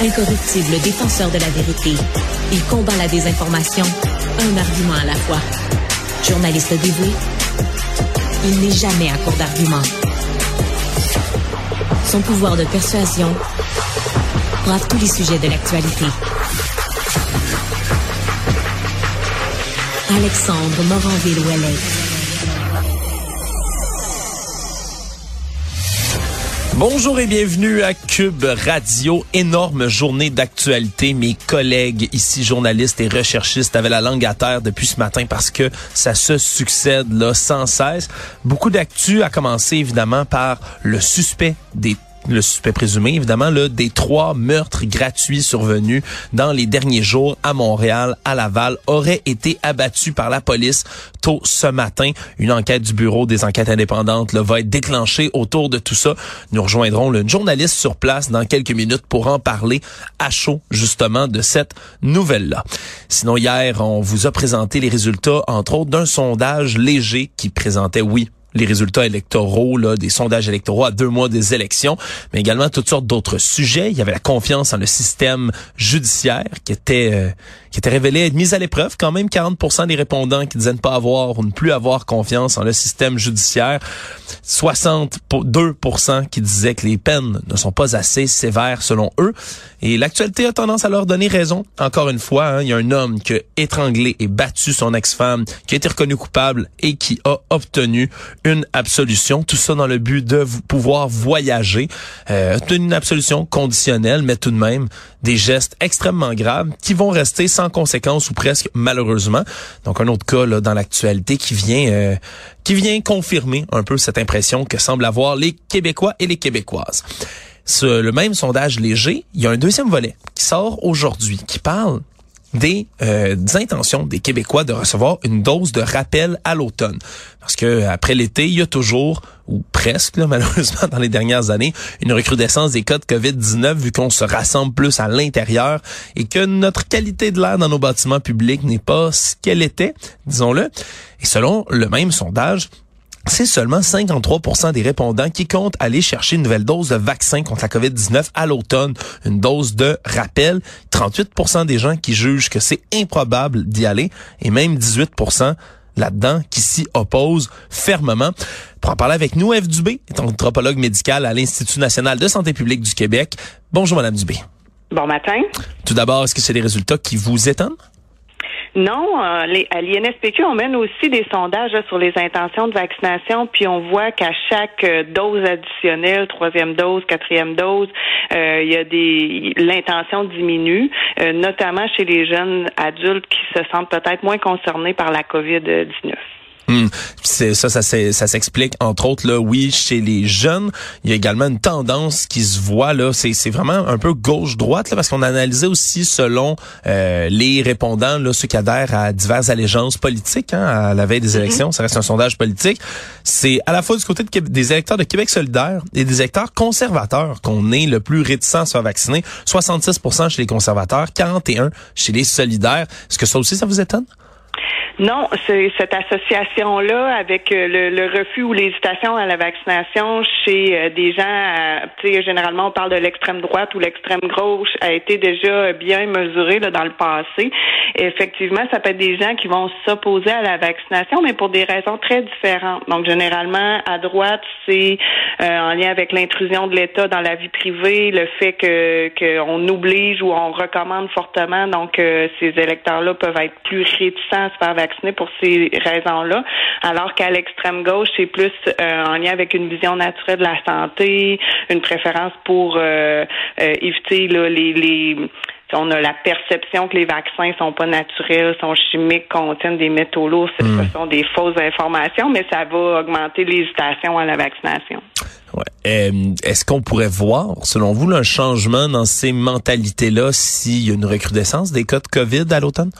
Incorruptible défenseur de la vérité, il combat la désinformation, un argument à la fois. Journaliste dévoué, il n'est jamais à court d'arguments. Son pouvoir de persuasion brave tous les sujets de l'actualité. Alexandre Moranville-Ouellette. Bonjour et bienvenue à Cube Radio. Énorme journée d'actualité. Mes collègues ici, journalistes et recherchistes, avaient la langue à terre depuis ce matin parce que ça se succède là sans cesse. Beaucoup d'actu a commencé évidemment par le suspect des le suspect présumé, évidemment, là, des trois meurtres gratuits survenus dans les derniers jours à Montréal, à Laval, aurait été abattu par la police tôt ce matin. Une enquête du Bureau des enquêtes indépendantes là, va être déclenchée autour de tout ça. Nous rejoindrons le journaliste sur place dans quelques minutes pour en parler à chaud, justement, de cette nouvelle-là. Sinon, hier, on vous a présenté les résultats, entre autres, d'un sondage léger qui présentait, oui, les résultats électoraux, là, des sondages électoraux à deux mois des élections, mais également toutes sortes d'autres sujets. Il y avait la confiance en le système judiciaire qui était euh, qui était révélé être mise à l'épreuve. Quand même, 40% des répondants qui disaient ne pas avoir ou ne plus avoir confiance en le système judiciaire. 62% qui disaient que les peines ne sont pas assez sévères selon eux. Et l'actualité a tendance à leur donner raison. Encore une fois, hein, il y a un homme qui a étranglé et battu son ex-femme, qui a été reconnu coupable et qui a obtenu une absolution. Tout ça dans le but de pouvoir voyager. Euh, une absolution conditionnelle, mais tout de même des gestes extrêmement graves qui vont rester sans conséquences ou presque malheureusement. Donc un autre cas là, dans l'actualité qui vient euh, qui vient confirmer un peu cette impression que semblent avoir les Québécois et les Québécoises. Ce, le même sondage léger, il y a un deuxième volet qui sort aujourd'hui, qui parle des, euh, des, intentions des Québécois de recevoir une dose de rappel à l'automne. Parce que après l'été, il y a toujours, ou presque malheureusement dans les dernières années, une recrudescence des cas de COVID-19 vu qu'on se rassemble plus à l'intérieur et que notre qualité de l'air dans nos bâtiments publics n'est pas ce qu'elle était, disons-le. Et selon le même sondage, c'est seulement 53 des répondants qui comptent aller chercher une nouvelle dose de vaccin contre la COVID-19 à l'automne, une dose de rappel. 38% des gens qui jugent que c'est improbable d'y aller et même 18% là-dedans qui s'y opposent fermement. Pour en parler avec nous, Eve Dubé est anthropologue médical à l'Institut national de santé publique du Québec. Bonjour, Madame Dubé. Bon matin. Tout d'abord, est-ce que c'est des résultats qui vous étonnent? Non, euh, les, à l'INSPQ, on mène aussi des sondages sur les intentions de vaccination, puis on voit qu'à chaque euh, dose additionnelle, troisième dose, quatrième dose, euh, il y a des l'intention diminue, notamment chez les jeunes adultes qui se sentent peut-être moins concernés par la COVID-19. Hmm. C'est ça, ça, ça s'explique entre autres là, oui, chez les jeunes, il y a également une tendance qui se voit là. C'est vraiment un peu gauche droite là, parce qu'on a analysé aussi selon euh, les répondants là, ceux qui adhèrent à diverses allégeances politiques hein, à la veille des mm-hmm. élections. Ça reste un sondage politique. C'est à la fois du côté de, des électeurs de Québec solidaire et des électeurs conservateurs qu'on est le plus réticent à se faire vacciner. 66% chez les conservateurs, 41 chez les solidaires. Est-ce que ça aussi ça vous étonne? Non, cette association-là avec euh, le, refus ou l'hésitation à la vaccination chez euh, des gens, euh, tu sais, généralement on parle de l'extrême droite ou l'extrême gauche, a été déjà bien mesuré là, dans le passé. effectivement, ça peut être des gens qui vont s'opposer à la vaccination, mais pour des raisons très différentes. Donc, généralement, à droite, c'est en lien avec l'intrusion de l'État dans la vie privée, le fait que qu'on oblige ou on recommande fortement. Donc, ces électeurs-là peuvent être plus réticents à se faire vacciner pour ces raisons-là, alors qu'à l'extrême gauche, c'est plus euh, en lien avec une vision naturelle de la santé, une préférence pour euh, euh, éviter les, les on a la perception que les vaccins sont pas naturels, sont chimiques, contiennent des métaux lourds. Ce hmm. sont des fausses informations, mais ça va augmenter l'hésitation à la vaccination. Ouais. Euh, est-ce qu'on pourrait voir, selon vous, un changement dans ces mentalités-là s'il y a une recrudescence des cas de COVID à l'automne?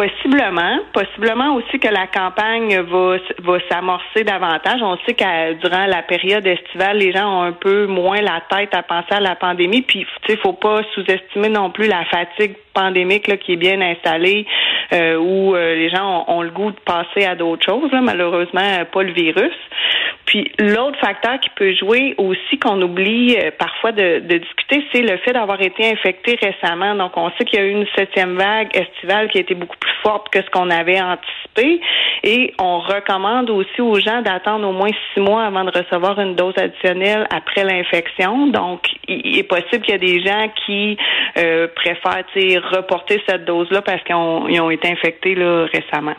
Possiblement. Possiblement aussi que la campagne va, va s'amorcer davantage. On sait que durant la période estivale, les gens ont un peu moins la tête à penser à la pandémie. Puis, tu sais, faut pas sous-estimer non plus la fatigue pandémique là, qui est bien installée, euh, où euh, les gens ont, le goût de passer à d'autres choses. Là, malheureusement, pas le virus. Puis l'autre facteur qui peut jouer aussi qu'on oublie euh, parfois de, discuter, c'est le fait d'avoir été infecté récemment. Donc on sait qu'il y a eu une septième vague estivale qui a été beaucoup plus forte que ce qu'on avait anticipé. Et on recommande aussi aux gens d'attendre au moins six mois avant de recevoir une dose additionnelle après l'infection. Donc il est possible qu'il y a des gens qui euh, préfèrent reporter cette dose-là parce qu'ils ont, été infectés là, récemment.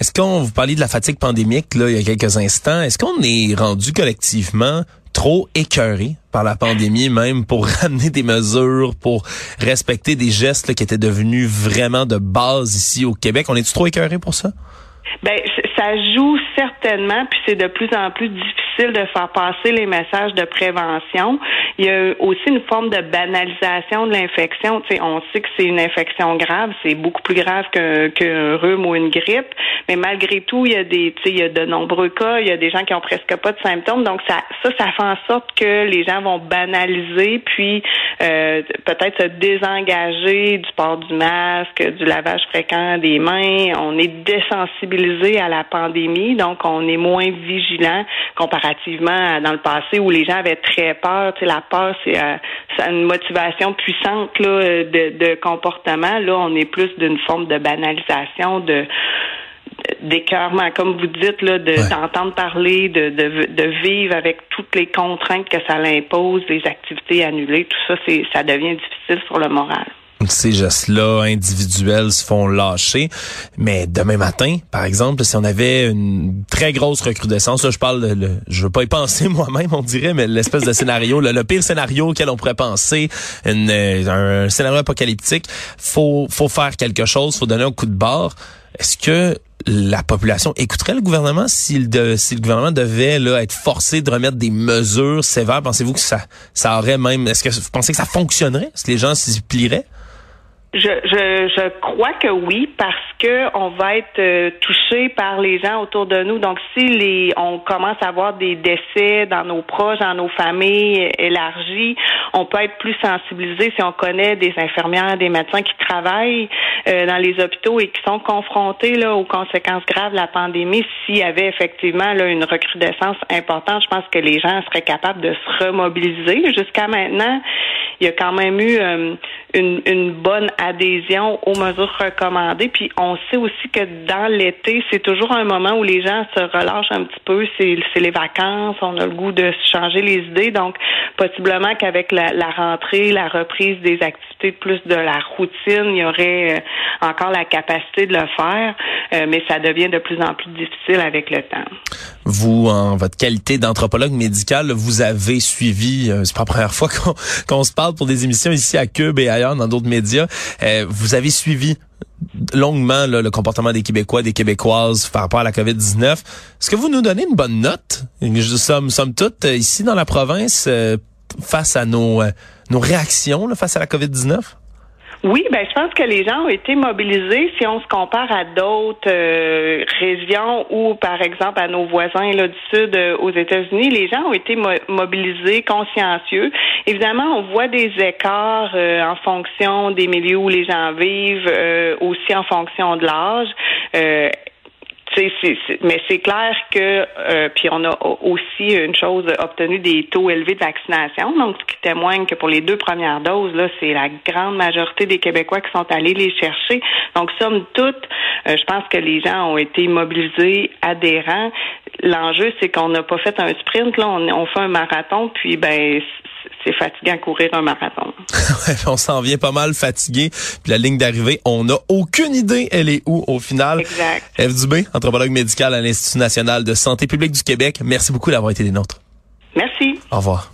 Est-ce qu'on vous parliez de la fatigue pandémique là il y a quelques instants Est-ce qu'on est rendu collectivement trop écœuré par la pandémie même pour ramener des mesures pour respecter des gestes qui étaient devenus vraiment de base ici au Québec? On est trop écœuré pour ça? Ben, ça joue certainement, puis c'est de plus en plus difficile de faire passer les messages de prévention. Il y a aussi une forme de banalisation de l'infection. Tu sais, on sait que c'est une infection grave, c'est beaucoup plus grave qu'un rhume ou une grippe, mais malgré tout, il y a des, tu sais, il y a de nombreux cas, il y a des gens qui ont presque pas de symptômes, donc ça, ça, ça fait en sorte que les gens vont banaliser, puis euh, peut-être se désengager du port du masque, du lavage fréquent des mains. On est désensibilisé à la pandémie, donc on est moins vigilant comparativement à dans le passé où les gens avaient très peur. Tu sais, la peur, c'est euh, une motivation puissante là, de, de comportement. Là, on est plus d'une forme de banalisation, de d'écœurement, comme vous dites, là, de d'entendre parler, de, de, de vivre avec toutes les contraintes que ça l'impose, les activités annulées, tout ça, c'est ça devient difficile sur le moral ces gestes-là individuels se font lâcher. Mais demain matin, par exemple, si on avait une très grosse recrudescence, là, je parle, de, je veux pas y penser moi-même, on dirait, mais l'espèce de scénario, le, pire scénario auquel on pourrait penser, une, un, scénario apocalyptique, faut, faut faire quelque chose, faut donner un coup de barre. Est-ce que la population écouterait le gouvernement si le, si le gouvernement devait là, être forcé de remettre des mesures sévères? Pensez-vous que ça, ça aurait même... Est-ce que vous pensez que ça fonctionnerait? Est-ce que les gens s'y plieraient? Je, je, je crois que oui, parce que on va être euh, touché par les gens autour de nous. Donc, si les, on commence à avoir des décès dans nos proches, dans nos familles élargies, on peut être plus sensibilisé si on connaît des infirmières, des médecins qui travaillent euh, dans les hôpitaux et qui sont confrontés là, aux conséquences graves de la pandémie. S'il y avait effectivement là, une recrudescence importante, je pense que les gens seraient capables de se remobiliser. Jusqu'à maintenant, il y a quand même eu euh, une, une bonne adhésion aux mesures recommandées. Puis on sait aussi que dans l'été, c'est toujours un moment où les gens se relâchent un petit peu. C'est, les vacances, on a le goût de changer les idées. Donc, possiblement qu'avec la, rentrée, la reprise des activités plus de la routine, il y aurait euh, encore la capacité de le faire, euh, mais ça devient de plus en plus difficile avec le temps. Vous, en votre qualité d'anthropologue médical, vous avez suivi, euh, c'est pas la première fois qu'on, se parle pour des émissions ici à Cube et ailleurs dans d'autres médias, vous avez suivi longuement le comportement des Québécois, des Québécoises par rapport à la COVID-19. Est-ce que vous nous donnez une bonne note? Nous sommes, sommes toutes ici dans la province euh, face à nos, euh, nos réactions face à la COVID-19? Oui, ben je pense que les gens ont été mobilisés. Si on se compare à d'autres euh, régions ou, par exemple, à nos voisins là, du sud euh, aux États-Unis, les gens ont été mobilisés, consciencieux. Évidemment, on voit des écarts euh, en fonction des milieux où les gens vivent, aussi en fonction de l'âge mais c'est clair que euh, puis on a aussi une chose obtenu des taux élevés de vaccination, donc ce qui témoigne que pour les deux premières doses là, c'est la grande majorité des Québécois qui sont allés les chercher. Donc somme toute, euh, je pense que les gens ont été mobilisés, adhérents. L'enjeu c'est qu'on n'a pas fait un sprint là, on, on fait un marathon, puis ben c'est fatigant courir un marathon. on s'en vient pas mal fatigué. Puis la ligne d'arrivée, on n'a aucune idée elle est où au final. Exact. Eve Dubé, anthropologue médical à l'Institut national de santé publique du Québec. Merci beaucoup d'avoir été des nôtres. Merci. Au revoir.